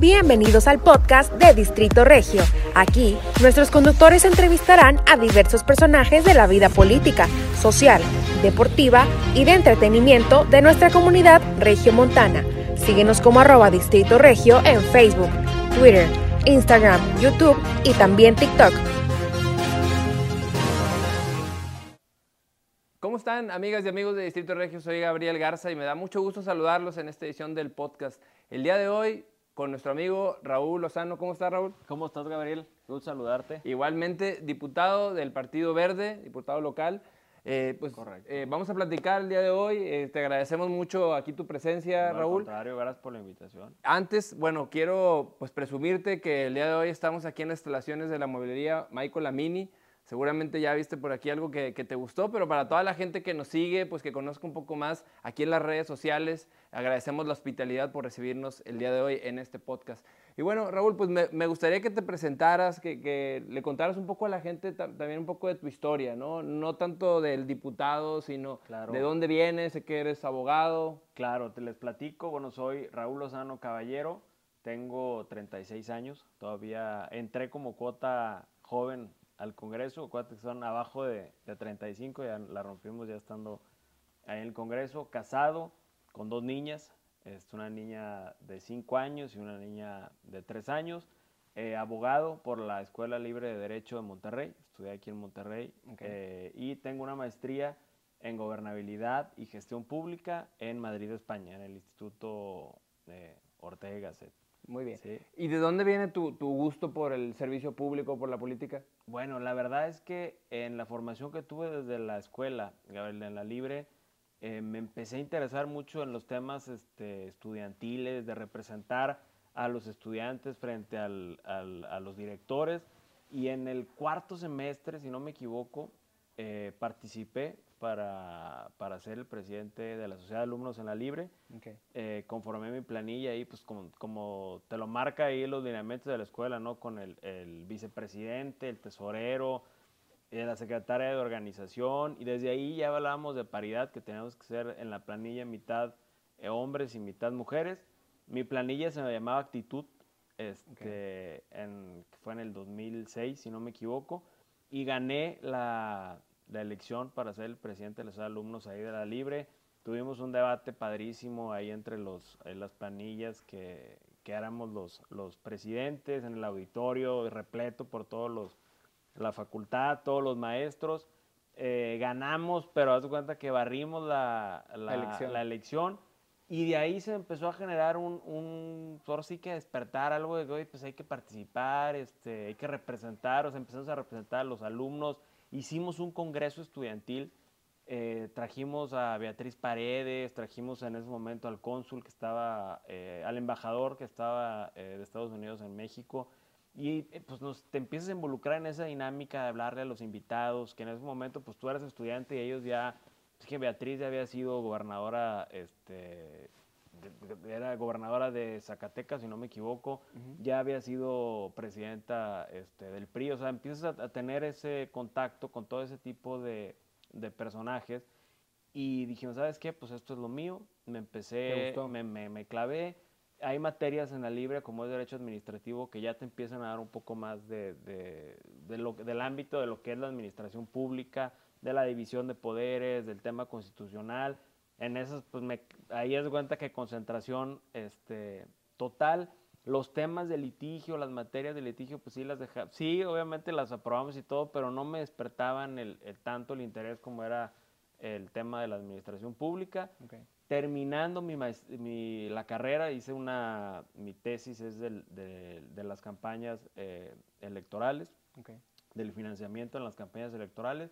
Bienvenidos al podcast de Distrito Regio. Aquí, nuestros conductores entrevistarán a diversos personajes de la vida política, social, deportiva y de entretenimiento de nuestra comunidad regiomontana. Síguenos como arroba Distrito Regio en Facebook, Twitter, Instagram, YouTube y también TikTok. ¿Cómo están, amigas y amigos de Distrito Regio? Soy Gabriel Garza y me da mucho gusto saludarlos en esta edición del podcast. El día de hoy, con nuestro amigo Raúl Lozano. ¿Cómo estás, Raúl? ¿Cómo estás, Gabriel? Gusto saludarte. Igualmente, diputado del Partido Verde, diputado local. Eh, pues eh, vamos a platicar el día de hoy. Eh, te agradecemos mucho aquí tu presencia, no, Raúl. Al contrario, gracias por la invitación. Antes, bueno, quiero pues presumirte que el día de hoy estamos aquí en las instalaciones de la mobilería Michael Lamini. Seguramente ya viste por aquí algo que, te gustó, pero para toda la gente que nos sigue, pues que conozca un poco más aquí en las redes sociales, agradecemos la hospitalidad por recibirnos el día de hoy en este podcast. Y bueno, Raúl, pues me, gustaría que te presentaras, que, le contaras un poco a la gente también un poco de tu historia, ¿no? No tanto del diputado, sino de dónde vienes, sé que eres abogado. Claro, te les platico. Bueno, soy Raúl Lozano Caballero, tengo 36 años, todavía entré como cuota joven al Congreso, que son abajo de, de 35, ya la rompimos ya estando ahí en el Congreso, casado con dos niñas, es una niña de 5 años y una niña de 3 años, eh, abogado por la Escuela Libre de Derecho de Monterrey, estudié aquí en Monterrey, eh, y tengo una maestría en gobernabilidad y gestión pública en Madrid, España, en el Instituto de Ortega y Gasset. Muy bien. ¿Y de dónde viene tu, gusto por el servicio público, por la política? Bueno, la verdad es que en la formación que tuve desde la escuela, en la libre, eh, me empecé a interesar mucho en los temas este, estudiantiles, de representar a los estudiantes frente a los directores. Y en el cuarto semestre, si no me equivoco, eh, participé para, para, ser el presidente de la Sociedad de Alumnos en la Libre. Eh, conformé mi planilla ahí, pues como, como, te lo marca ahí los lineamientos de la escuela, ¿no? Con el, el vicepresidente, el tesorero, eh, la secretaria de organización, y desde ahí ya hablábamos de paridad, que teníamos que ser en la planilla mitad eh, hombres y mitad mujeres. Mi planilla se me llamaba Actitud, este, en, fue en el 2006, si no me equivoco, y gané la, la elección para ser el presidente de los alumnos ahí de la Libre. Tuvimos un debate padrísimo ahí entre los, las planillas que, que éramos los, los presidentes en el auditorio, repleto por todos los, la facultad, todos los maestros. Eh, ganamos, pero haz cuenta que barrimos la, la, elección. la, elección. Y de ahí se empezó a generar un, un sí que despertar algo de que, pues hay que participar, este, hay que representar, o sea, empezamos a representar a los alumnos, hicimos un congreso estudiantil, eh, trajimos a Beatriz Paredes, trajimos en ese momento al cónsul que estaba, eh, al embajador que estaba eh, de Estados Unidos en México, y pues nos, te empiezas a involucrar en esa dinámica de hablarle a los invitados, que en ese momento pues tú eras estudiante y ellos ya, es que Beatriz ya había sido gobernadora este, era gobernadora de Zacatecas, si no me equivoco, ya había sido presidenta este, del PRI, o sea, empiezas a, tener ese contacto con todo ese tipo de, de, personajes y dijimos, ¿sabes qué? Pues esto es lo mío, me empecé, me, me, me, clavé, hay materias en la libre como es derecho administrativo que ya te empiezan a dar un poco más de, de, de lo, del ámbito de lo que es la administración pública, de la división de poderes, del tema constitucional, en esas, pues me, ahí es cuenta que concentración este, total. Los temas de litigio, las materias de litigio, pues sí las dejaba. Sí, obviamente las aprobamos y todo, pero no me despertaban el, tanto el interés como era el tema de la administración pública. Terminando mi, mi, la carrera, hice una, mi tesis es del, de, de, las campañas eh, electorales, del financiamiento en las campañas electorales.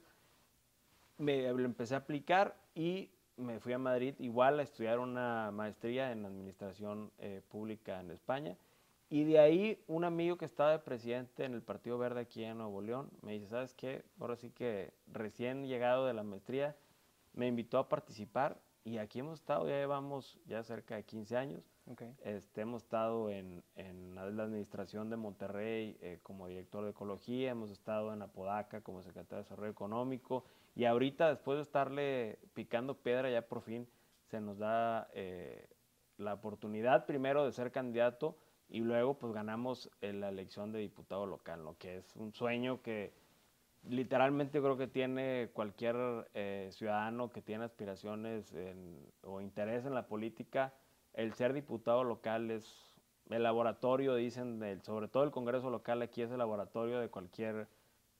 Me lo empecé a aplicar y me fui a Madrid igual a estudiar una maestría en administración eh, pública en España. Y de ahí un amigo que estaba de presidente en el Partido Verde aquí en Nuevo León me dice, ¿sabes qué? Ahora sí que recién llegado de la maestría me invitó a participar y aquí hemos estado, ya llevamos ya cerca de 15 años. Este, hemos estado en, en, la administración de Monterrey eh, como director de ecología, hemos estado en Apodaca como secretario de Desarrollo Económico y ahorita, después de estarle picando piedra, ya por fin se nos da eh, la oportunidad primero de ser candidato y luego pues ganamos eh, la elección de diputado local, lo que es un sueño que literalmente creo que tiene cualquier eh, ciudadano que tiene aspiraciones o interés en la política, el ser diputado local es el laboratorio, dicen, sobre todo el Congreso local aquí es el laboratorio de cualquier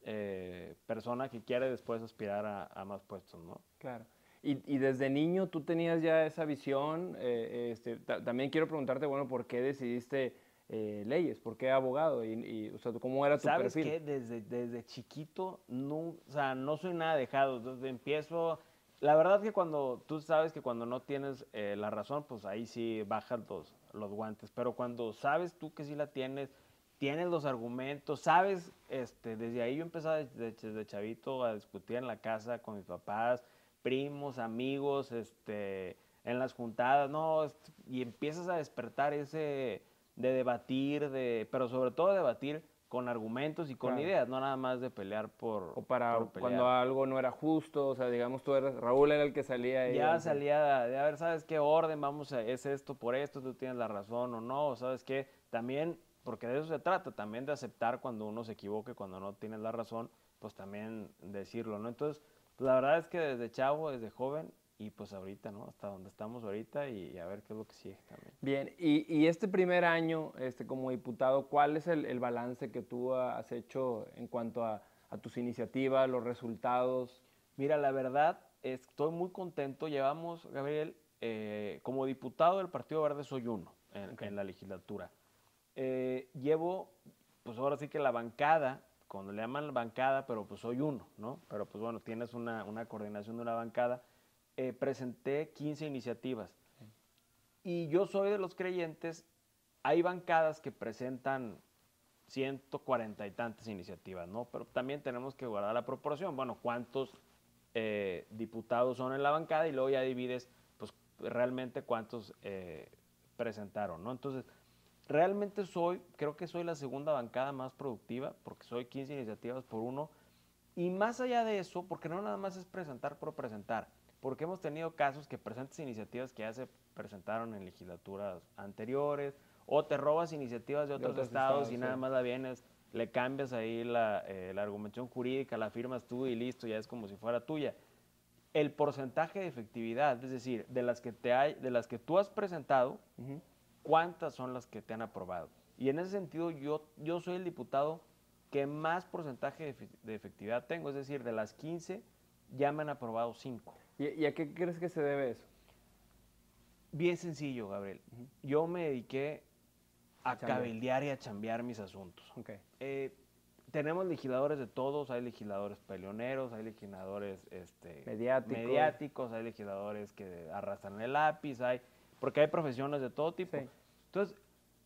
eh, persona que quiere después aspirar a, más puestos, ¿no? Claro. Y, desde niño tú tenías ya esa visión. Eh, este, también quiero preguntarte, bueno, ¿por qué decidiste eh, leyes? ¿Por qué abogado? Y, o sea, ¿Cómo era tu ¿Sabes perfil? ¿Sabes Desde, desde chiquito, no, o sea, no soy nada dejado. Entonces empiezo... La verdad que cuando tú sabes que cuando no tienes la razón, pues ahí sí bajan los, los guantes. Pero cuando sabes tú que sí la tienes, tienes los argumentos, sabes, este, desde ahí yo empezaba desde, chavito a discutir en la casa con mis papás, primos, amigos, este, en las juntadas, no, y empiezas a despertar ese de debatir, de, pero sobre todo debatir con argumentos y con ideas, no nada más de pelear por... O para cuando algo no era justo, o sea, digamos tú eras, Raúl era el que salía ahí. Ya salía de, a ver, ¿sabes qué orden? Vamos a, es esto por esto, tú tienes la razón o no, ¿sabes qué? También porque de eso se trata, también de aceptar cuando uno se equivoque, cuando no tienes la razón, pues también decirlo, ¿no? Entonces, pues la verdad es que desde chavo, desde joven, y pues ahorita, ¿no? Hasta donde estamos ahorita y, a ver qué es lo que sigue también. Bien, y, este primer año este, como diputado, ¿cuál es el, balance que tú has hecho en cuanto a, tus iniciativas, los resultados? Mira, la verdad, estoy muy contento. Llevamos, Gabriel, eh, como diputado del Partido Verde soy uno en la legislatura. Eh, llevo, pues ahora sí que la bancada, cuando le llaman bancada, pero pues soy uno, ¿no? Pero pues bueno, tienes una, coordinación de una bancada. Eh, presenté 15 iniciativas. Y yo soy de los creyentes, hay bancadas que presentan 140 y tantas iniciativas, ¿no? Pero también tenemos que guardar la proporción. Bueno, ¿cuántos eh, diputados son en la bancada? Y luego ya divides, pues, realmente cuántos presentaron, ¿no? Entonces, Realmente soy, creo que soy la segunda bancada más productiva, porque soy 15 iniciativas por uno. Y más allá de eso, porque no nada más es presentar por presentar, porque hemos tenido casos que presentes iniciativas que ya se presentaron en legislaturas anteriores, o te robas iniciativas de otros, estados, y nada más la vienes, le cambias ahí la, eh, la, argumentación jurídica, la firmas tú y listo, ya es como si fuera tuya. El porcentaje de efectividad, es decir, de las que, te hay, de las que tú has presentado, cuántas son las que te han aprobado. Y en ese sentido, yo, yo soy el diputado que más porcentaje de, efectividad tengo, es decir, de las 15 ya me han aprobado 5. ¿Y, a qué crees que se debe eso? Bien sencillo, Gabriel. Yo me dediqué a cabildear y a chambear mis asuntos. Eh, tenemos legisladores de todos, hay legisladores peleoneros, hay legisladores este, mediáticos. mediáticos, hay legisladores que arrastran el lápiz, hay porque hay profesiones de todo tipo. Entonces,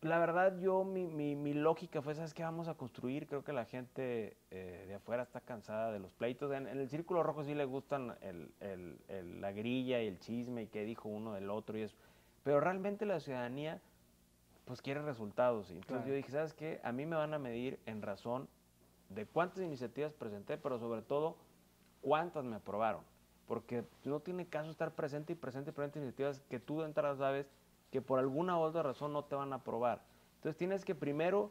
la verdad, yo, mi, mi, lógica fue, ¿sabes qué vamos a construir? Creo que la gente eh, de afuera está cansada de los pleitos. En, el Círculo Rojo sí le gustan el, el, la grilla y el chisme y qué dijo uno del otro y eso. Pero realmente la ciudadanía, pues quiere resultados. Entonces yo dije, ¿sabes qué? A mí me van a medir en razón de cuántas iniciativas presenté, pero sobre todo, cuántas me aprobaron porque no tiene caso estar presente y presente y presente iniciativas que tú de entrada sabes que por alguna u otra razón no te van a aprobar. Entonces tienes que primero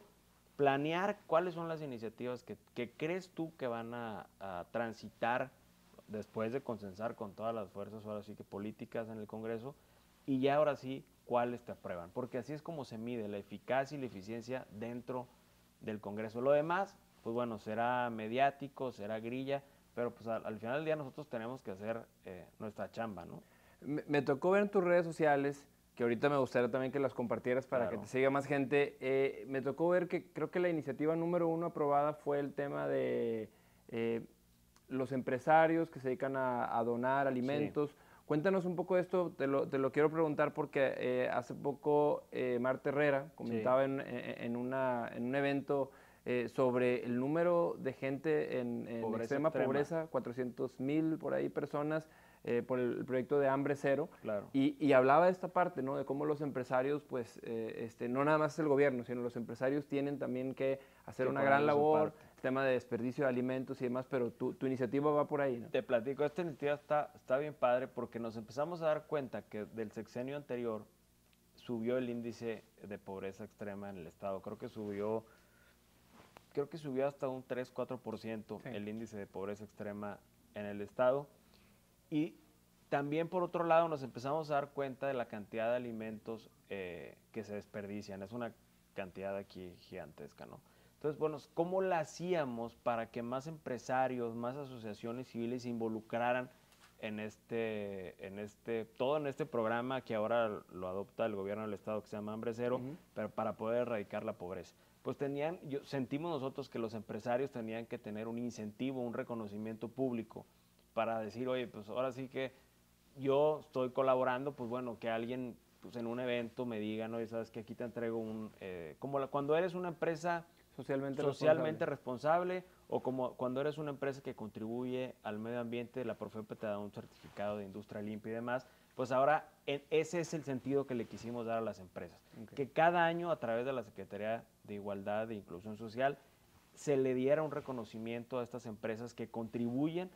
planear cuáles son las iniciativas que, crees tú que van a, transitar después de consensar con todas las fuerzas, ahora sí que políticas en el Congreso, y ya ahora sí cuáles te aprueban, porque así es como se mide la eficacia y la eficiencia dentro del Congreso. Lo demás, pues bueno, será mediático, será grilla, pero pues al, final del día nosotros tenemos que hacer eh, nuestra chamba, ¿no? Me, tocó ver en tus redes sociales, que ahorita me gustaría también que las compartieras para que te siga más gente, eh, me tocó ver que creo que la iniciativa número uno aprobada fue el tema de eh, los empresarios que se dedican a, donar alimentos. Cuéntanos un poco de esto, te lo, te lo quiero preguntar porque hace poco Marta Herrera comentaba en, en, una, en un evento eh, sobre el número de gente en, extrema, pobreza, 400 mil por ahí personas eh, por el proyecto de Hambre Cero. Y, hablaba de esta parte, ¿no? De cómo los empresarios, pues, eh, este, no nada más el gobierno, sino los empresarios tienen también que hacer una gran labor, tema de desperdicio de alimentos y demás, pero tu, tu, iniciativa va por ahí, ¿no? Te platico, esta iniciativa está, está bien padre porque nos empezamos a dar cuenta que del sexenio anterior subió el índice de pobreza extrema en el estado. Creo que subió, creo que subió hasta un 3-4% el índice de pobreza extrema en el estado. Y también por otro lado nos empezamos a dar cuenta de la cantidad de alimentos eh, que se desperdician. Es una cantidad aquí gigantesca, ¿no? Entonces, bueno, ¿cómo la hacíamos para que más empresarios, más asociaciones civiles se involucraran en este, en este, todo en este programa que ahora lo adopta el gobierno del estado que se llama Hambre Cero, pero para poder erradicar la pobreza? Pues tenían, yo, sentimos nosotros que los empresarios tenían que tener un incentivo, un reconocimiento público para decir, oye, pues ahora sí que yo estoy colaborando, pues bueno, que alguien pues en un evento me diga, no, sabes que aquí te entrego un, eh, como cuando eres una empresa socialmente, socialmente responsable. o como cuando eres una empresa que contribuye al medio ambiente, la Profepa te da un certificado de industria limpia y demás, pues ahora ese es el sentido que le quisimos dar a las empresas, que cada año a través de la Secretaría de Igualdad e Inclusión Social se le diera un reconocimiento a estas empresas que contribuyen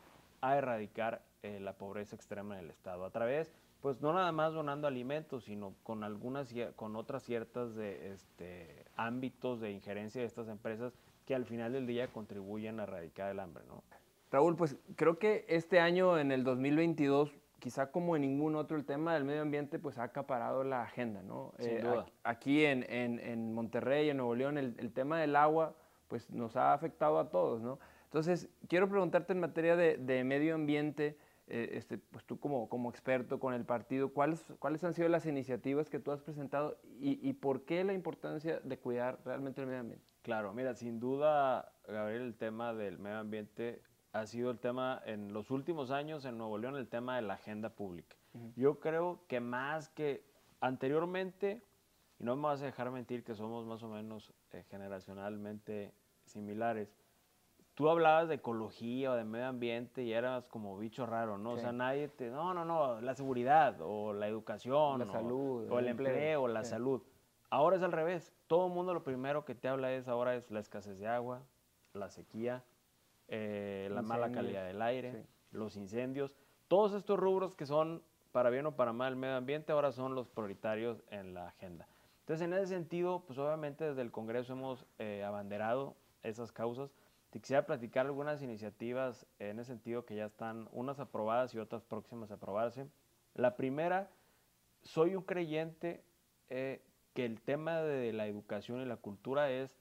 a erradicar eh, la pobreza extrema en el Estado, a través pues no nada más donando alimentos, sino con algunas con otras ciertas de, este, ámbitos de injerencia de estas empresas que al final del día contribuyen a erradicar el hambre, ¿no? Raúl, pues creo que este año, en el 2022, quizá como en ningún otro, el tema del medio ambiente pues ha acaparado la agenda, ¿no? Sin eh, duda. Aquí en, en, en, Monterrey, en Nuevo León, el, el, tema del agua pues nos ha afectado a todos, ¿no? Entonces, quiero preguntarte en materia de, de medio ambiente, eh, este, pues tú como, como experto con el partido, ¿cuáles, ¿cuáles han sido las iniciativas que tú has presentado y, y, por qué la importancia de cuidar realmente el medio ambiente? Claro, mira, sin duda, Gabriel, el tema del medio ambiente ha sido el tema en los últimos años en Nuevo León, el tema de la agenda pública. Uh -huh. Yo creo que más que anteriormente, y no me vas a dejar mentir que somos más o menos eh, generacionalmente similares, tú hablabas de ecología o de medio ambiente y eras como bicho raro, ¿no? Sí. O sea, nadie te... No, no, no, la seguridad o la educación. La o, salud. O el, el empleo, o la sí. salud. Ahora es al revés. Todo el mundo lo primero que te habla es ahora es la escasez de agua, la sequía, eh, la mala calidad del aire, sí. los incendios. Todos estos rubros que son para bien o para mal el medio ambiente ahora son los prioritarios en la agenda. Entonces, en ese sentido, pues obviamente desde el Congreso hemos eh, abanderado esas causas te quisiera platicar algunas iniciativas en ese sentido que ya están unas aprobadas y otras próximas a aprobarse. La primera, soy un creyente eh, que el tema de la educación y la cultura es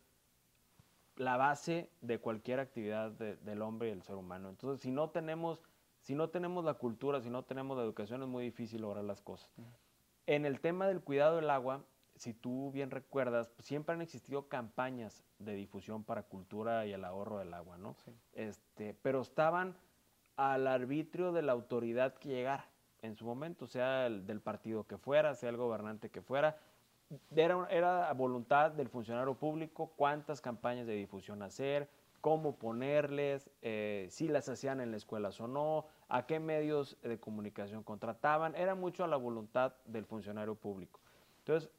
la base de cualquier actividad de, del hombre y del ser humano. Entonces, si no tenemos, si no tenemos la cultura, si no tenemos la educación, es muy difícil lograr las cosas. En el tema del cuidado del agua, si tú bien recuerdas, siempre han existido campañas de difusión para cultura y el ahorro del agua, ¿no? Sí. Este, pero estaban al arbitrio de la autoridad que llegara en su momento, sea el del partido que fuera, sea el gobernante que fuera. Era, era voluntad del funcionario público cuántas campañas de difusión hacer, cómo ponerles, eh, si las hacían en la escuela o no, a qué medios de comunicación contrataban. Era mucho a la voluntad del funcionario público. Entonces,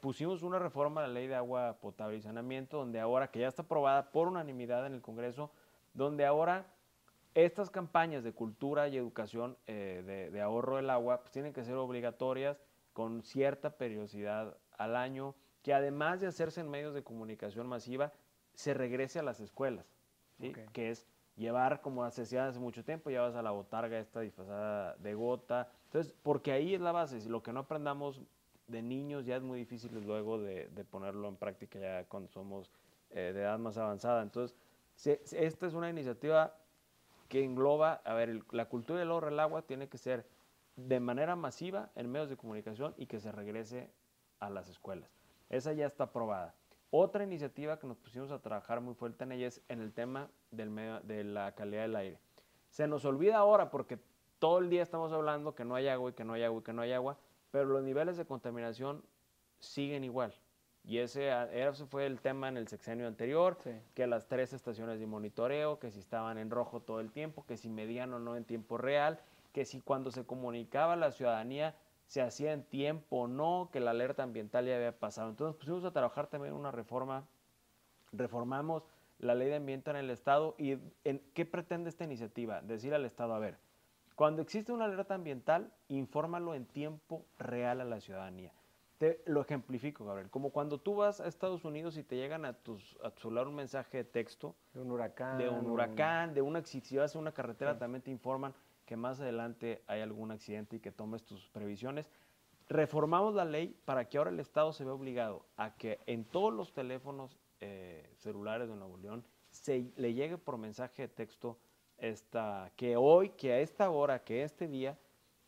pusimos una reforma a la ley de agua potable y saneamiento, donde ahora, que ya está aprobada por unanimidad en el Congreso, donde ahora estas campañas de cultura y educación eh, de, de, ahorro del agua pues, tienen que ser obligatorias con cierta periodicidad al año, que además de hacerse en medios de comunicación masiva, se regrese a las escuelas, ¿sí? okay. que es llevar, como se hacía hace mucho tiempo, llevas a la botarga esta disfrazada de gota, entonces, porque ahí es la base, si lo que no aprendamos de niños ya es muy difícil luego de, ponerlo en práctica ya cuando somos eh, de edad más avanzada. Entonces, esta es una iniciativa que engloba, a ver, la cultura del ahorro del agua tiene que ser de manera masiva en medios de comunicación y que se regrese a las escuelas. Esa ya está aprobada. Otra iniciativa que nos pusimos a trabajar muy fuerte en ella es en el tema del de la calidad del aire. Se nos olvida ahora porque todo el día estamos hablando que no hay agua y que no hay agua y que no hay agua, pero los niveles de contaminación siguen igual. Y ese, ese fue el tema en el sexenio anterior, sí. que las tres estaciones de monitoreo, que si estaban en rojo todo el tiempo, que si medían o no en tiempo real, que si cuando se comunicaba a la ciudadanía se hacía en tiempo o no, que la alerta ambiental ya había pasado. Entonces pusimos a trabajar también una reforma, reformamos la ley de ambiente en el Estado y en, ¿qué pretende esta iniciativa? Decir al Estado, a ver, cuando existe una alerta ambiental, infórmalo en tiempo real a la ciudadanía. Te lo ejemplifico, Gabriel. Como cuando tú vas a Estados Unidos y te llegan a, tus, a tu celular un mensaje de texto. De un huracán. De un huracán, de una si vas a una carretera, también te informan que más adelante hay algún accidente y que tomes tus previsiones. Reformamos la ley para que ahora el Estado se vea obligado a que en todos los teléfonos eh, celulares de Nuevo León se le llegue por mensaje de texto esta, que hoy, que a esta hora, que este día,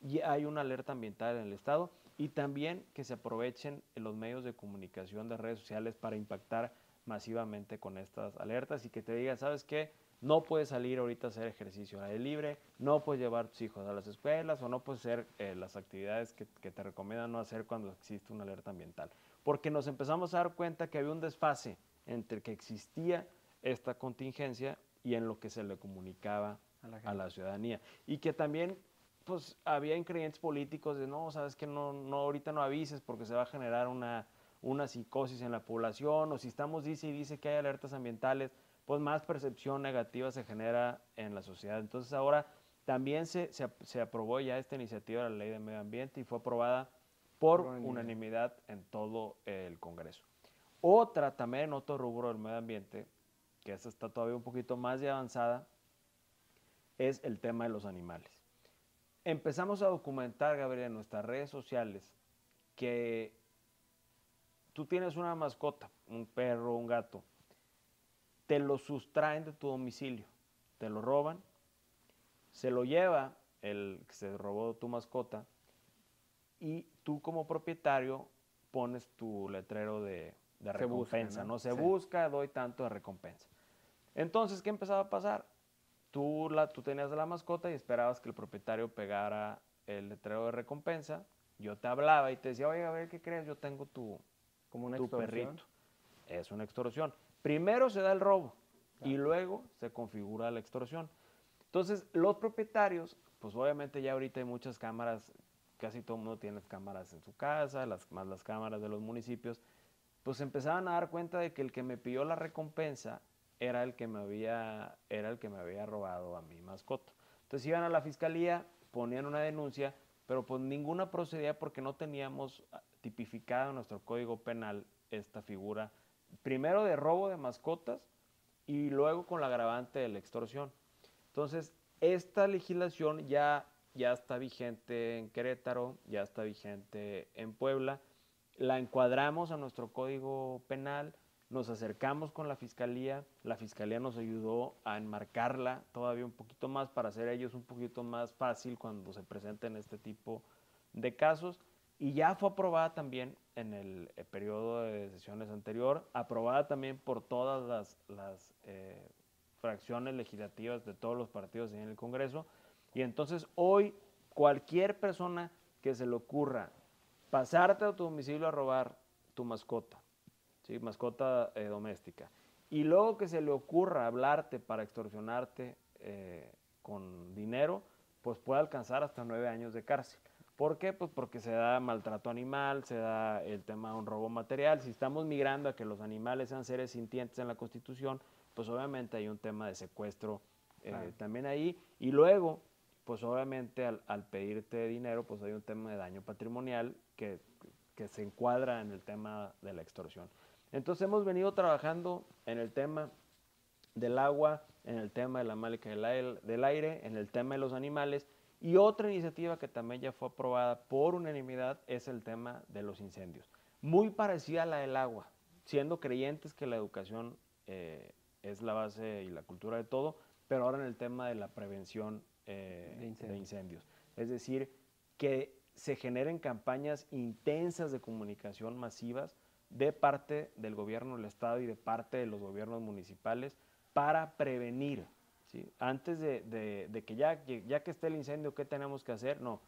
ya hay una alerta ambiental en el Estado y también que se aprovechen los medios de comunicación de redes sociales para impactar masivamente con estas alertas y que te digan, ¿sabes qué? No puedes salir ahorita a hacer ejercicio al aire libre, no puedes llevar a tus hijos a las escuelas o no puedes hacer eh, las actividades que, que te recomiendan no hacer cuando existe una alerta ambiental. Porque nos empezamos a dar cuenta que había un desfase entre que existía esta contingencia y en lo que se le comunicaba a la, ciudadanía. Y que también pues había increyentes políticos de no, sabes que no, no, ahorita no avises porque se va a generar una, una psicosis en la población, o si estamos dice y dice que hay alertas ambientales, pues más percepción negativa se genera en la sociedad. Entonces ahora también se, se, aprobó ya esta iniciativa de la ley de medio ambiente y fue aprobada por unanimidad en todo el Congreso. Otra también en otro rubro del medio ambiente, que esta está todavía un poquito más de avanzada, es el tema de los animales. Empezamos a documentar, Gabriel, en nuestras redes sociales que tú tienes una mascota, un perro, un gato, te lo sustraen de tu domicilio, te lo roban, se lo lleva el que se robó tu mascota y tú como propietario pones tu letrero de, recompensa, ¿no? Se busca, doy tanto de recompensa. Entonces, ¿qué empezaba a pasar? Tú, la, tú tenías la mascota y esperabas que el propietario pegara el letrero de recompensa. Yo te hablaba y te decía, oye, a ver, ¿qué crees? Yo tengo tu, Como una tu perrito. Es una extorsión. Primero se da el robo y luego se configura la extorsión. Entonces, los propietarios, pues obviamente ya ahorita hay muchas cámaras, casi todo el mundo tiene cámaras en su casa, las, más las cámaras de los municipios, pues empezaban a dar cuenta de que el que me pidió la recompensa era el que me había, era el que me había robado a mi mascota. Entonces iban a la fiscalía, ponían una denuncia, pero pues ninguna procedía porque no teníamos ah, tipificada en nuestro código penal esta figura, primero de robo de mascotas y luego con la agravante de la extorsión. Entonces, esta legislación ya, ya está vigente en Querétaro, ya está vigente en Puebla, la encuadramos a nuestro código penal, nos acercamos con la fiscalía, la fiscalía nos ayudó a enmarcarla todavía un poquito más para hacer ellos un poquito más fácil cuando se presenten este tipo de casos. Y ya fue aprobada también en el, eh, periodo de sesiones anterior, aprobada también por todas las, eh, fracciones legislativas de todos los partidos en el Congreso. Y entonces hoy cualquier persona que se le ocurra pasarte a tu domicilio a robar tu mascota, mascota eh, doméstica. Y luego que se le ocurra hablarte para extorsionarte eh, con dinero, pues puede alcanzar hasta nueve años de cárcel. ¿Por qué? Pues porque se da maltrato animal, se da el tema de un robo material. Si estamos migrando a que los animales sean seres sintientes en la Constitución, pues obviamente hay un tema de secuestro eh, también ahí. Y luego, pues obviamente al, al, pedirte dinero, pues hay un tema de daño patrimonial que, que se encuadra en el tema de la extorsión. Entonces hemos venido trabajando en el tema del agua, en el tema de la málica del aire, en el tema de los animales. Y otra iniciativa que también ya fue aprobada por unanimidad es el tema de los incendios. Muy parecida a la del agua, siendo creyentes que la educación eh, es la base y la cultura de todo, pero ahora en el tema de la prevención eh, de incendios. Es decir, que se generen campañas intensas de comunicación masivas de parte del gobierno del Estado y de parte de los gobiernos municipales para prevenir. ¿sí? Antes de, que ya, ya que esté el incendio, ¿qué tenemos que hacer? No.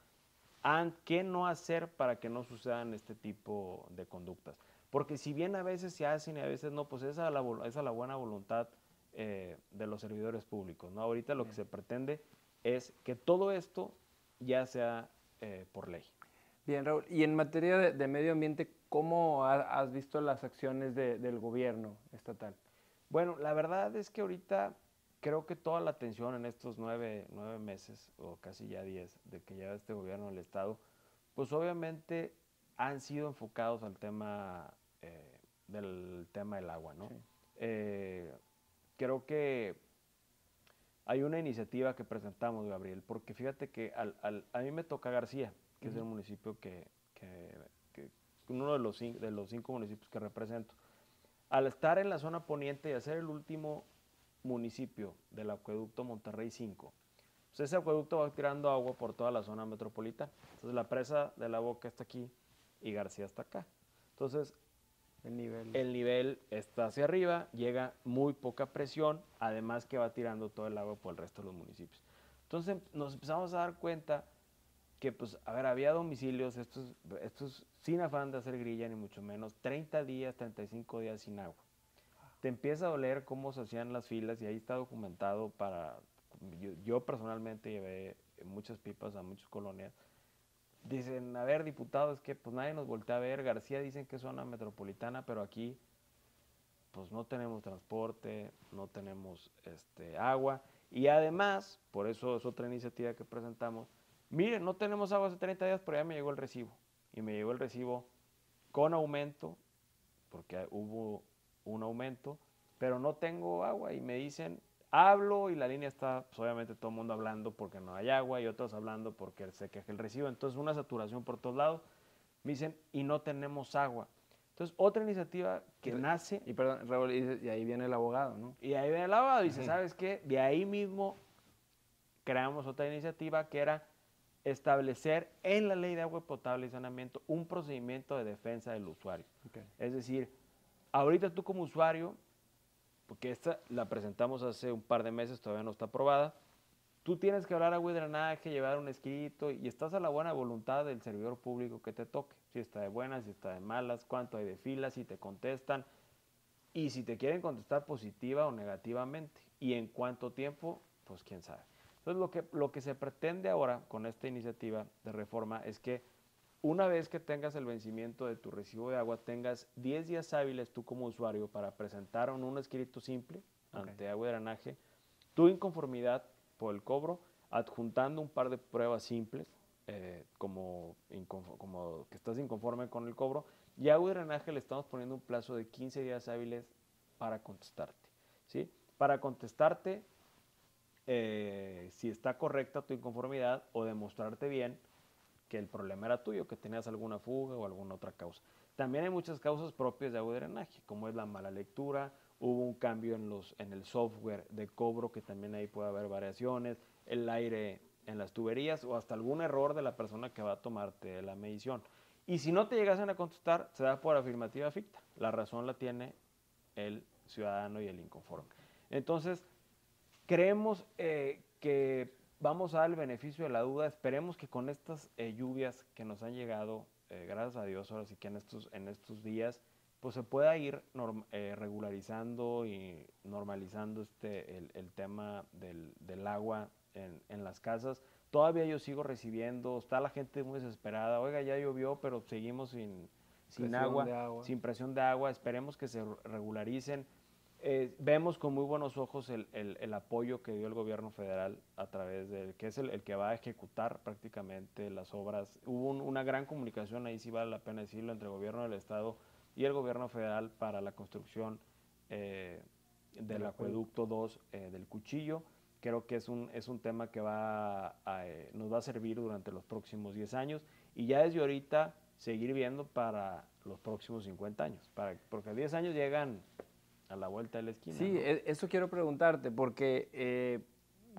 ¿Qué no hacer para que no sucedan este tipo de conductas? Porque si bien a veces se hacen y a veces no, pues esa es la, esa la buena voluntad eh, de los servidores públicos. ¿no? Ahorita lo que se pretende es que todo esto ya sea eh, por ley. Bien, Raúl. Y en materia de, medio ambiente, ¿cómo has visto las acciones del gobierno estatal? Bueno, la verdad es que ahorita creo que toda la atención en estos nueve, meses, o casi ya diez, de que lleva este gobierno del Estado, pues obviamente han sido enfocados al tema eh, del tema del agua, ¿no? Eh, creo que hay una iniciativa que presentamos, Gabriel, porque fíjate que a mí me toca García, que es el municipio que, uno de los, de los cinco municipios que represento. Al estar en la zona poniente y hacer el último municipio del acueducto Monterrey 5, pues ese acueducto va tirando agua por toda la zona metropolitana. Entonces la presa de la boca está aquí y García está acá. Entonces el nivel. el nivel está hacia arriba, llega muy poca presión, además que va tirando todo el agua por el resto de los municipios. Entonces nos empezamos a dar cuenta que, pues, a ver, había domicilios, estos, estos sin afán de hacer grilla, ni mucho menos, 30 días, 35 días sin agua. Te empieza a doler cómo se hacían las filas y ahí está documentado para... Yo, personalmente llevé muchas pipas a muchas colonias. Dicen, a ver, diputados, que pues nadie nos voltea a ver. García dicen que es zona metropolitana, pero aquí pues no tenemos transporte, no tenemos este, agua. Y además, por eso es otra iniciativa que presentamos, Miren, no tenemos agua hace 30 días, pero ya me llegó el recibo. Y me llegó el recibo con aumento, porque hubo un aumento, pero no tengo agua. Y me dicen, hablo y la línea está, pues, obviamente todo el mundo hablando porque no hay agua y otros hablando porque se queja el recibo. Entonces una saturación por todos lados. Me dicen, y no tenemos agua. Entonces, otra iniciativa que nace... Y perdón, y ahí viene el abogado, ¿no? Y ahí viene el abogado. Dice, ¿sabes qué? De ahí mismo creamos otra iniciativa que era establecer en la ley de agua potable y saneamiento un procedimiento de defensa del usuario. Es decir, ahorita tú como usuario, porque esta la presentamos hace un par de meses, todavía no está aprobada, tú tienes que hablar agua y drenaje, llevar un escrito y estás a la buena voluntad del servidor público que te toque. Si está de buenas, si está de malas, cuánto hay de filas, si te contestan y si te quieren contestar positiva o negativamente. Y en cuánto tiempo, pues quién sabe. Entonces, lo que, lo que se pretende ahora con esta iniciativa de reforma es que una vez que tengas el vencimiento de tu recibo de agua, tengas 10 días hábiles tú como usuario para presentar un, escrito simple ante agua y drenaje, tu inconformidad por el cobro, adjuntando un par de pruebas simples, eh, como, como que estás inconforme con el cobro, y agua y drenaje le estamos poniendo un plazo de 15 días hábiles para contestarte. ¿sí? Para contestarte eh, si está correcta tu inconformidad o demostrarte bien que el problema era tuyo, que tenías alguna fuga o alguna otra causa. También hay muchas causas propias de agua de drenaje, como es la mala lectura, hubo un cambio en, los, en el software de cobro, que también ahí puede haber variaciones, el aire en las tuberías o hasta algún error de la persona que va a tomarte la medición. Y si no te llegasen a contestar, se da por afirmativa ficta. La razón la tiene el ciudadano y el inconforme. Entonces, Creemos eh, que vamos a dar el beneficio de la duda. Esperemos que con estas eh, lluvias que nos han llegado, eh, gracias a Dios, ahora sí que en estos, en estos días, pues se pueda ir regularizando y normalizando este, el, tema del, agua en, en, las casas. Todavía yo sigo recibiendo, está la gente muy desesperada, oiga, ya llovió, pero seguimos sin, sin agua, agua, sin presión de agua, esperemos que se regularicen. Eh, vemos con muy buenos ojos el, el, apoyo que dio el gobierno federal a través del que es el, que va a ejecutar prácticamente las obras. Hubo una gran comunicación, ahí sí vale la pena decirlo, entre el gobierno del Estado y el gobierno federal para la construcción eh, del acueducto 2 eh, del Cuchillo. Creo que es un, es un tema que va nos va a servir durante los próximos 10 años y ya desde ahorita seguir viendo para los próximos 50 años, para, porque 10 años llegan a la vuelta de la esquina. Sí, e, eso quiero preguntarte, porque eh,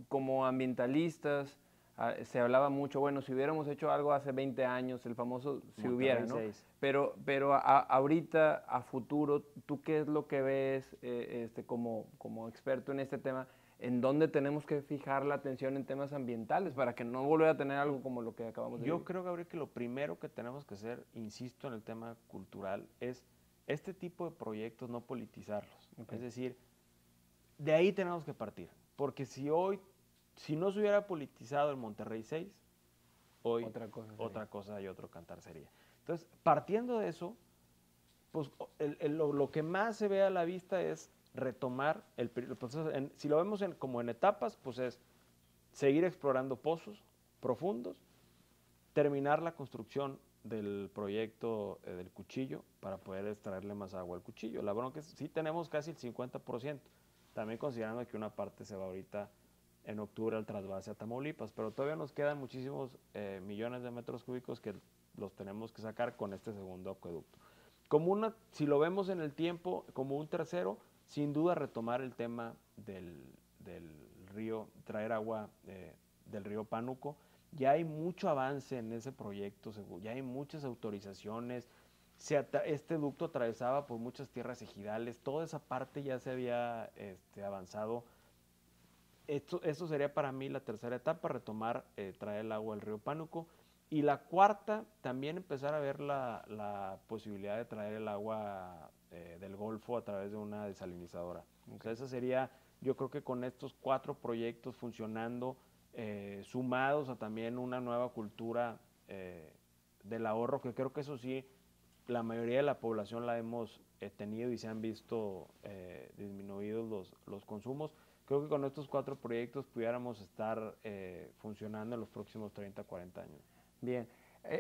como ambientalistas ah, se hablaba mucho, bueno, si hubiéramos hecho algo hace 20 años, el famoso si hubiera, ¿no? Pero, pero ahorita, a futuro, ¿tú qué es lo que ves eh, este, como, como experto en este tema? ¿En dónde tenemos que fijar la atención en temas ambientales para que no vuelva a tener algo como lo que acabamos de Yo creo, Gabriel, que lo primero que tenemos que hacer, insisto en el tema cultural, es este tipo de proyectos no politizarlos. Es decir, de ahí tenemos que partir. Porque si hoy, si no se hubiera politizado el Monterrey 6, hoy otra cosa, otra cosa y otro cantar sería. Entonces, partiendo de eso, pues lo, que más se ve a la vista es retomar el, proceso. si lo vemos como en etapas, pues es seguir explorando pozos profundos, terminar la construcción del proyecto eh, del cuchillo para poder extraerle más agua al cuchillo. La bronca es, sí tenemos casi el 50%, también considerando que una parte se va ahorita en octubre al trasvase a Tamaulipas, pero todavía nos quedan muchísimos eh, millones de metros cúbicos que los tenemos que sacar con este segundo acueducto. Como una, si lo vemos en el tiempo, como un tercero, sin duda retomar el tema del, del río, traer agua eh, del río Pánuco. Ya hay mucho avance en ese proyecto, ya hay muchas autorizaciones. Se este ducto atravesaba por muchas tierras ejidales, toda esa parte ya se había este, avanzado. Esto, esto, sería para mí la tercera etapa, retomar, eh, traer el agua del río Pánuco. Y la cuarta, también empezar a ver la, la posibilidad de traer el agua eh, del Golfo a través de una desalinizadora. Okay. esa sería, yo creo que con estos cuatro proyectos funcionando, eh, sumados a también una nueva cultura eh, del ahorro, que creo que eso sí, la mayoría de la población la hemos tenido y se han visto disminuidos los, los consumos. Creo que con estos cuatro proyectos pudiéramos estar funcionando en los próximos 30, 40 años. Bien,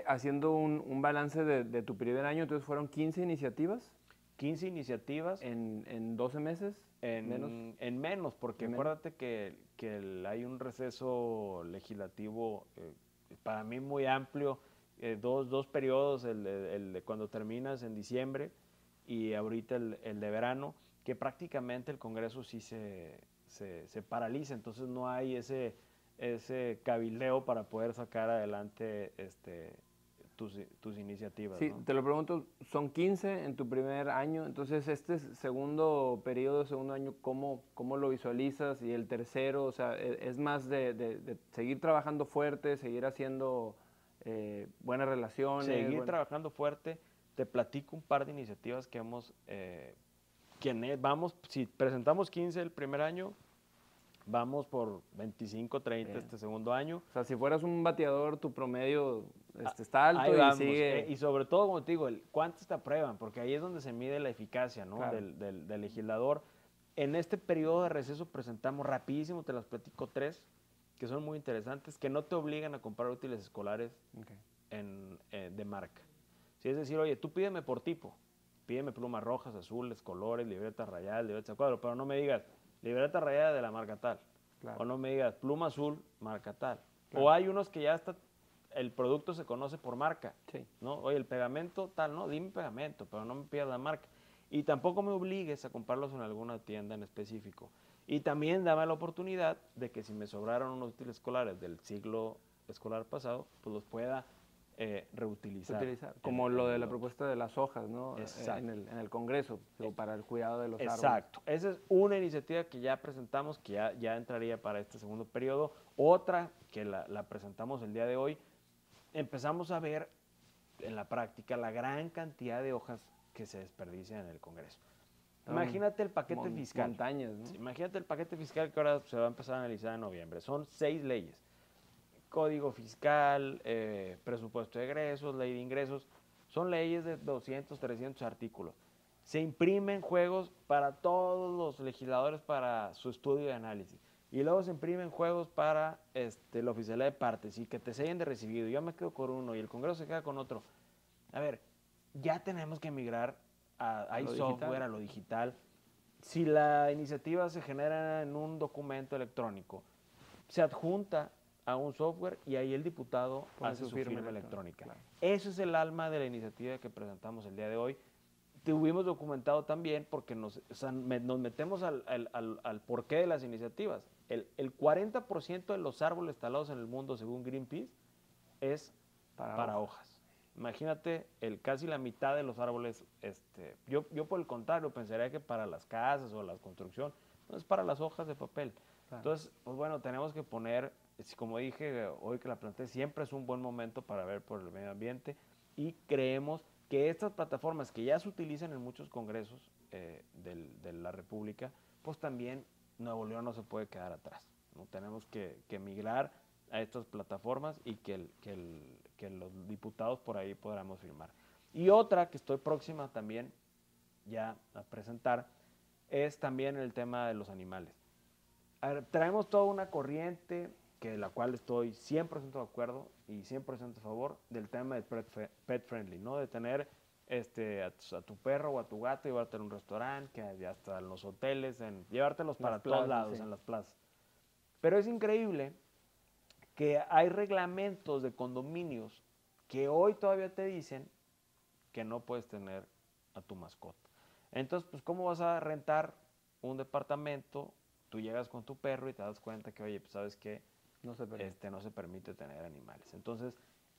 haciendo un, un balance de, de, tu primer año, entonces fueron 15 iniciativas. 15 iniciativas. ¿En, en 12 meses? En menos, en menos porque en acuérdate que, que el, hay un receso legislativo eh, para mí muy amplio, eh, dos, dos periodos, el de, el de, cuando terminas en diciembre y ahorita el, el, de verano, que prácticamente el Congreso sí se, se, se paraliza, entonces no hay ese, ese cabildeo para poder sacar adelante este, tus, tus, iniciativas. Sí, ¿no? te lo pregunto, son 15 en tu primer año, entonces este segundo periodo, segundo año, ¿cómo, cómo lo visualizas? Y el tercero, o sea, es más de, de, de seguir trabajando fuerte, seguir haciendo eh, buenas relaciones. Seguir buen... trabajando fuerte. Te platico un par de iniciativas que hemos, eh, vamos, si presentamos 15 el primer año, vamos por 25, 30 Bien. este segundo año. O sea, si fueras un bateador, tu promedio este, está alto ahí y vamos. sigue... Eh, y sobre todo, como te digo, el, ¿cuántos te aprueban? Porque ahí es donde se mide la eficacia ¿no? Claro. del, del, del, legislador. En este periodo de receso presentamos rapidísimo, te las platico tres, que son muy interesantes, que no te obligan a comprar útiles escolares Okay. en, eh, de marca. Si es decir, oye, tú pídeme por tipo, pídeme plumas rojas, azules, colores, libretas rayadas, libretas a cuadro, pero no me digas libreta rayada de la marca tal. Claro. O no me digas pluma azul, marca tal. Claro. O hay unos que ya está, el producto se conoce por marca. Sí. ¿no? Oye, el pegamento tal, no, dime pegamento, pero no me pidas la marca. Y tampoco me obligues a comprarlos en alguna tienda en específico. Y también dame la oportunidad de que si me sobraron unos útiles escolares del siglo escolar pasado, pues los pueda eh, reutilizar. Utilizar. Como lo de la propuesta de las hojas, ¿no? Exacto. En el, en el Congreso, digo, para el cuidado de los Exacto. árboles. Exacto. Esa es una iniciativa que ya presentamos, que ya, ya entraría para este segundo periodo. Otra que la, la presentamos el día de hoy, empezamos a ver en la práctica la gran cantidad de hojas que se desperdician en el Congreso. Imagínate el paquete Mon fiscal. Montañas, ¿no? Sí, imagínate el paquete fiscal que ahora se va a empezar a analizar en noviembre. Son seis leyes. Código fiscal, eh, presupuesto de egresos, ley de ingresos. Son leyes de 200, 300 artículos. Se imprimen juegos para todos los legisladores para su estudio y análisis. Y luego se imprimen juegos para este, la oficialidad de partes y que te sellen de recibido. Yo me quedo con uno y el Congreso se queda con otro. A ver, ya tenemos que migrar a, a software, digital. a lo digital. Si la iniciativa se genera en un documento electrónico, se adjunta a un software y ahí el diputado Pone hace su, firma, firma electrónica. Claro. Eso es el alma de la iniciativa que presentamos el día de hoy. Tuvimos documentado también porque nos, o sea, me, nos metemos al, al, al, al, porqué de las iniciativas. El, el 40% de los árboles talados en el mundo, según Greenpeace, es para, para hojas. hojas. Imagínate, el, casi la mitad de los árboles, este, yo, yo por el contrario pensaría que para las casas o la construcción, no es para las hojas de papel. Claro. Entonces, pues bueno, tenemos que poner, como dije hoy que la planté, siempre es un buen momento para ver por el medio ambiente y creemos que estas plataformas que ya se utilizan en muchos congresos eh, de la República, pues también Nuevo León no se puede quedar atrás. ¿no? Tenemos que, que migrar a estas plataformas y que, que, los diputados por ahí podamos firmar. Y otra que estoy próxima también ya a presentar es también el tema de los animales. Traemos toda una corriente que la cual estoy 100% de acuerdo y 100% a favor del tema de pet friendly, ¿no? De tener este, a, tu, perro o a tu gato, llevarte a un restaurante, que hasta en los hoteles, en, llevártelos para todos lados, en las plazas. Pero es increíble que hay reglamentos de condominios que hoy todavía te dicen que no puedes tener a tu mascota. Entonces, pues, ¿cómo vas a rentar un departamento? Tú llegas con tu perro y te das cuenta que, oye, pues, ¿sabes qué? No se, este, no se permite tener animales. Entonces,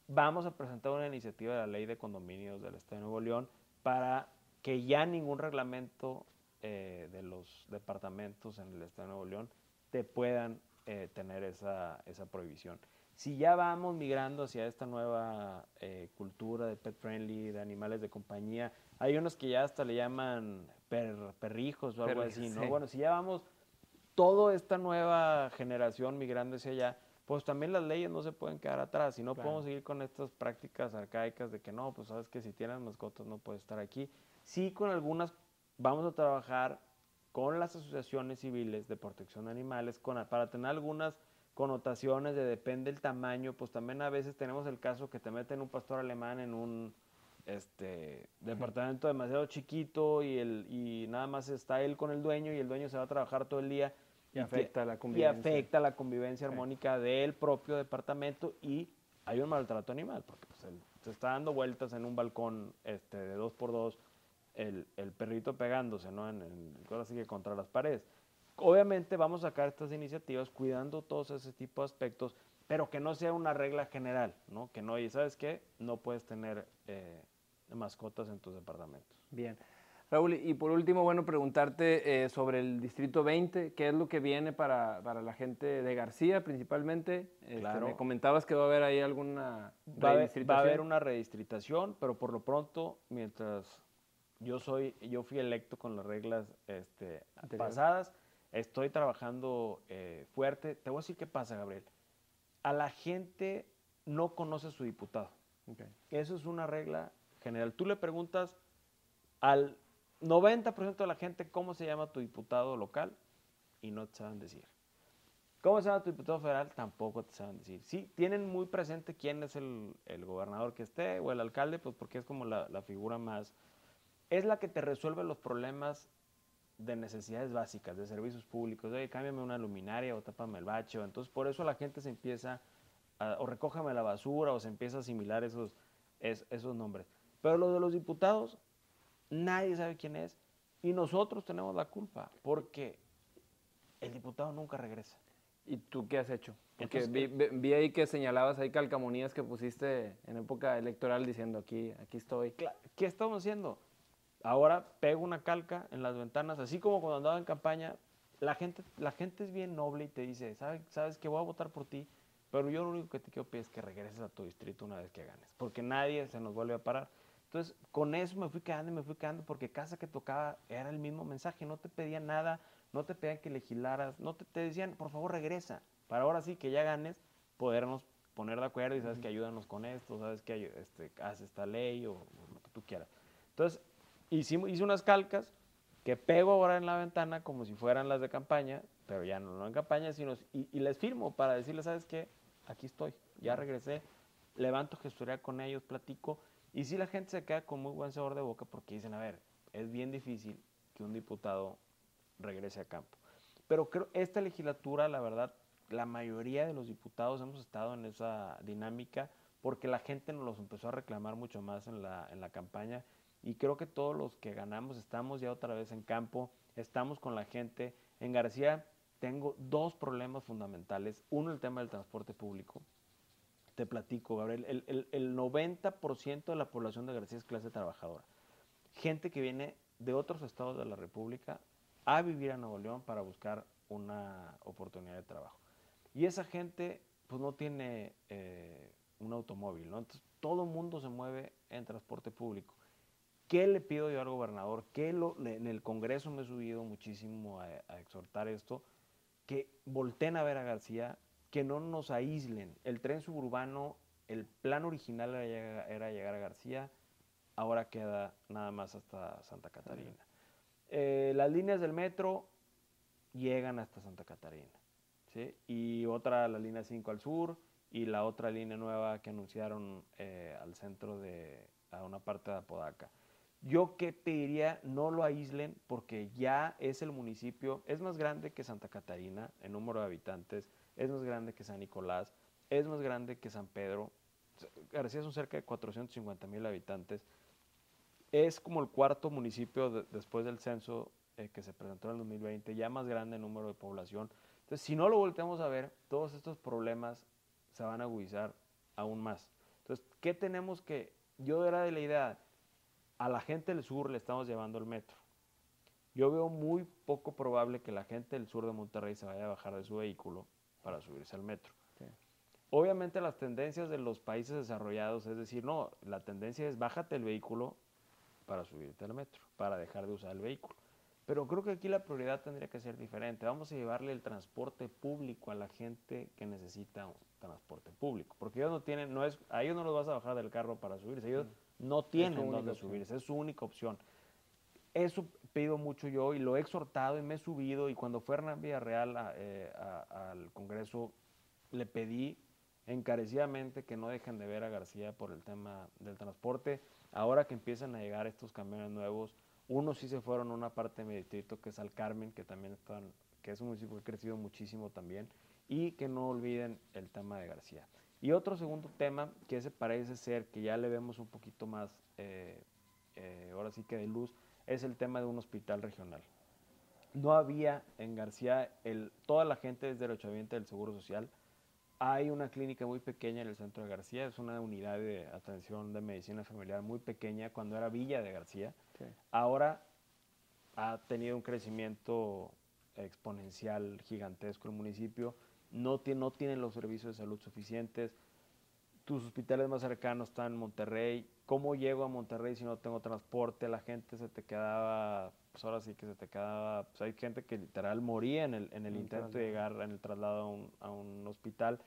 vamos a presentar una iniciativa de la ley de condominios del Estado de Nuevo León para que ya ningún reglamento eh, de los departamentos en el Estado de Nuevo León te puedan eh, tener esa, esa, prohibición. Si ya vamos migrando hacia esta nueva eh, cultura de pet friendly, de animales de compañía, hay unos que ya hasta le llaman perrijos o algo así, ¿no? Bueno, si ya vamos toda esta nueva generación migrando hacia allá, pues también las leyes no se pueden quedar atrás y no podemos seguir con estas prácticas arcaicas de que no, pues sabes que si tienes mascotas no puedes estar aquí. Sí, con algunas vamos a trabajar con las asociaciones civiles de protección de animales con, para tener algunas connotaciones de depende del tamaño, pues también a veces tenemos el caso que te meten un pastor alemán en un este departamento demasiado chiquito y el y nada más está él con el dueño y el dueño se va a trabajar todo el día y, afecta la convivencia. Y afecta la convivencia armónica del propio departamento y hay un maltrato animal, porque pues, se está dando vueltas en un balcón este, de dos por dos, el, el perrito pegándose, ¿no? En, en, así que contra las paredes. Obviamente vamos a sacar estas iniciativas cuidando todos ese tipo de aspectos, pero que no sea una regla general, ¿no? Que no, y ¿sabes qué? No puedes tener eh, mascotas en tus departamentos. Bien. Raúl, y por último, bueno, preguntarte eh, sobre el Distrito 20, ¿qué es lo que viene para, para la gente de García principalmente? Este, claro. me comentabas que va a haber ahí alguna va va a haber una redistritación, pero por lo pronto, mientras yo soy, yo fui electo con las reglas este, pasadas, estoy trabajando eh, fuerte. Te voy a decir qué pasa, Gabriel. A la gente no conoce a su diputado. Eso es una regla general. Tú le preguntas al 90% de la gente cómo se llama tu diputado local y no te saben decir. ¿Cómo se llama tu diputado federal? Tampoco te saben decir. Sí, tienen muy presente quién es el, gobernador que esté o el alcalde, pues porque es como la, figura más... Es la que te resuelve los problemas de necesidades básicas, de servicios públicos. Oye, cámbiame una luminaria o tápame el bache. Entonces, por eso la gente se empieza, o recójame la basura, o se empieza a asimilar esos, esos nombres. Pero lo de los diputados, nadie sabe quién es y nosotros tenemos la culpa porque el diputado nunca regresa. ¿Y tú qué has hecho? Porque vi, ahí que señalabas ahí calcamonías que pusiste en época electoral diciendo aquí, aquí estoy. ¿Qué estamos haciendo? Ahora pego una calca en las ventanas, así como cuando andaba en campaña, la gente, la gente es bien noble y te dice, ¿sabes, sabes que voy a votar por ti, pero yo lo único que te quiero pedir es que regreses a tu distrito una vez que ganes, porque nadie se nos vuelve a parar. Entonces, con eso me fui quedando y me fui quedando porque casa que tocaba era el mismo mensaje, no te pedían nada, no te pedían que legislaras, no te, decían, por favor, regresa, para ahora sí que ya ganes, podernos poner de acuerdo y sabes que ayúdanos con esto, sabes que este, hace esta ley o, lo que tú quieras. Entonces, hicimos, hice unas calcas que pego ahora en la ventana como si fueran las de campaña, pero ya no, no en campaña, sino y, y les firmo para decirles, ¿sabes qué? Aquí estoy, ya regresé, levanto gestoría con ellos, platico y si la gente se queda con muy buen sabor de boca porque dicen, a ver, es bien difícil que un diputado regrese a campo. Pero creo esta legislatura, la verdad, la mayoría de los diputados hemos estado en esa dinámica porque la gente nos los empezó a reclamar mucho más en la, en la campaña y creo que todos los que ganamos estamos ya otra vez en campo, estamos con la gente. En García tengo dos problemas fundamentales. Uno, el tema del transporte público platico, Gabriel, el, el, 90% de la población de García es clase trabajadora. Gente que viene de otros estados de la República a vivir a Nuevo León para buscar una oportunidad de trabajo. Y esa gente pues no tiene eh, un automóvil. Entonces todo el mundo se mueve en transporte público. ¿Qué le pido yo al gobernador? ¿Qué lo, en el Congreso me he subido muchísimo a, a exhortar esto? Que volteen a ver a García, que no nos aíslen. El tren suburbano, el plan original era llegar, a García, ahora queda nada más hasta Santa Catarina. Eh, las líneas del metro llegan hasta Santa Catarina. ¿sí? y otra la línea 5 al sur y la otra línea nueva que anunciaron eh, al centro de, a una parte de Apodaca. Yo que pediría no lo aíslen porque ya es el municipio, es más grande que Santa Catarina en número de habitantes, es más grande que San Nicolás, es más grande que San Pedro. García son cerca de 450 mil habitantes. Es como el cuarto municipio después del censo eh, que se presentó en el 2020, ya más grande en número de población. Entonces, si no lo volteamos a ver, todos estos problemas se van a agudizar aún más. Entonces, ¿qué tenemos que...? Yo era de la idea, a la gente del sur le estamos llevando el metro. Yo veo muy poco probable que la gente del sur de Monterrey se vaya a bajar de su vehículo para subirse al metro. Obviamente las tendencias de los países desarrollados es decir, no, la tendencia es bájate el vehículo para subirte al metro, para dejar de usar el vehículo. Pero creo que aquí la prioridad tendría que ser diferente. Vamos a llevarle el transporte público a la gente que necesita un transporte público. Porque ellos no tienen, no es, a ellos no los vas a bajar del carro para subirse. Ellos no tienen dónde subirse, es su única opción. Eso pido mucho yo y lo he exhortado y me he subido y cuando fue Hernán Villarreal eh, al Congreso le pedí encarecidamente que no dejen de ver a García por el tema del transporte. Ahora que empiezan a llegar estos camiones nuevos, unos sí se fueron a una parte de mi distrito que es al Carmen, que también están, que es un municipio que ha crecido muchísimo también, y que no olviden el tema de García. Y otro segundo tema que ese parece ser que ya le vemos un poquito más, eh, eh, ahora sí que de luz, es el tema de un hospital regional. No había en García, el, toda la gente desde el ochamiento del Seguro Social, hay una clínica muy pequeña en el centro de García, es una unidad de atención de medicina familiar muy pequeña cuando era Villa de García. Ahora ha tenido un crecimiento exponencial gigantesco el municipio no, tiene, no tienen los servicios de salud suficientes, tus hospitales más cercanos están en Monterrey, ¿cómo llego a Monterrey si no tengo transporte? La gente se te quedaba, pues ahora sí que se te quedaba, pues hay gente que literal moría en el, en el intento de llegar en el traslado a un, a un, hospital.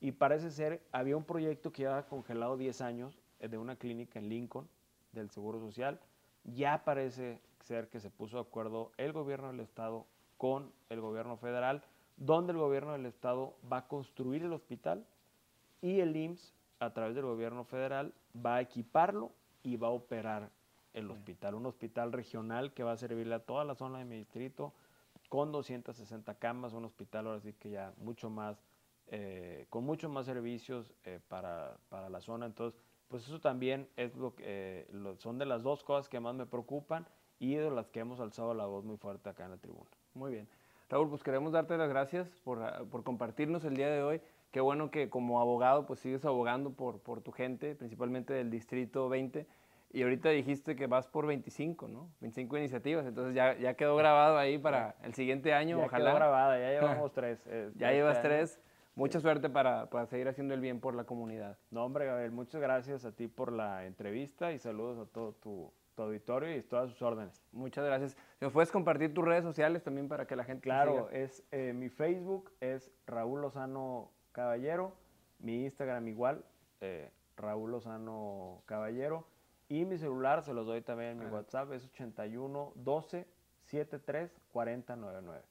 Y parece ser, había un proyecto que llevaba congelado 10 años eh, de una clínica en Lincoln del Seguro Social. Ya parece ser que se puso de acuerdo el gobierno del estado con el gobierno federal donde el gobierno del estado va a construir el hospital y el IMSS, a través del gobierno federal, va a equiparlo y va a operar el hospital. Un hospital regional que va a servirle a toda la zona de mi distrito con 260 camas, un hospital ahora sí que ya mucho más, eh, con muchos más servicios eh, para, la zona. Entonces, pues eso también es lo que, eh, son de las dos cosas que más me preocupan y de las que hemos alzado la voz muy fuerte acá en la tribuna. Muy bien. Raúl, pues queremos darte las gracias por, por, compartirnos el día de hoy. Qué bueno que como abogado pues sigues abogando por, por tu gente, principalmente del Distrito 20. Y ahorita dijiste que vas por 25, ¿no? 25 iniciativas, entonces ya, ya quedó grabado ahí para el siguiente año, ya ojalá. quedó grabada, ya llevamos tres. Eh, ya llevas tres. Mucha suerte para, para, seguir haciendo el bien por la comunidad. No, hombre, Gabriel, muchas gracias a ti por la entrevista y saludos a todo tu, auditorio y todas sus órdenes. Muchas gracias. ¿Me puedes compartir tus redes sociales también para que la gente Claro, es eh, mi Facebook es Raúl Lozano Caballero, mi Instagram igual, eh, Raúl Lozano Caballero, y mi celular se los doy también en mi WhatsApp, es 81 12 73 40 99.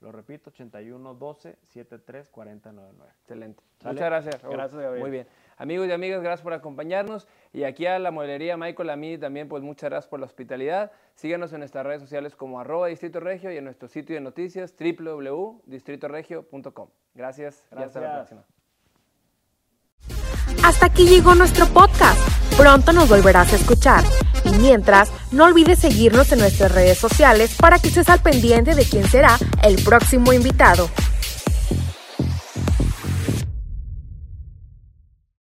Lo repito, 81 12 73 40 99. Excelente. Muchas gracias. Gracias, Gabriel. Muy bien. Amigos y amigas, gracias por acompañarnos. Y aquí a la modelería Michael, a mí también, pues muchas gracias por la hospitalidad. Síganos en nuestras redes sociales como arroba Distrito Regio y en nuestro sitio de noticias www.distritoregio.com. Gracias, gracias y hasta la próxima. Hasta aquí llegó nuestro podcast. Pronto nos volverás a escuchar. Y mientras, no olvides seguirnos en nuestras redes sociales para que estés al pendiente de quién será el próximo invitado.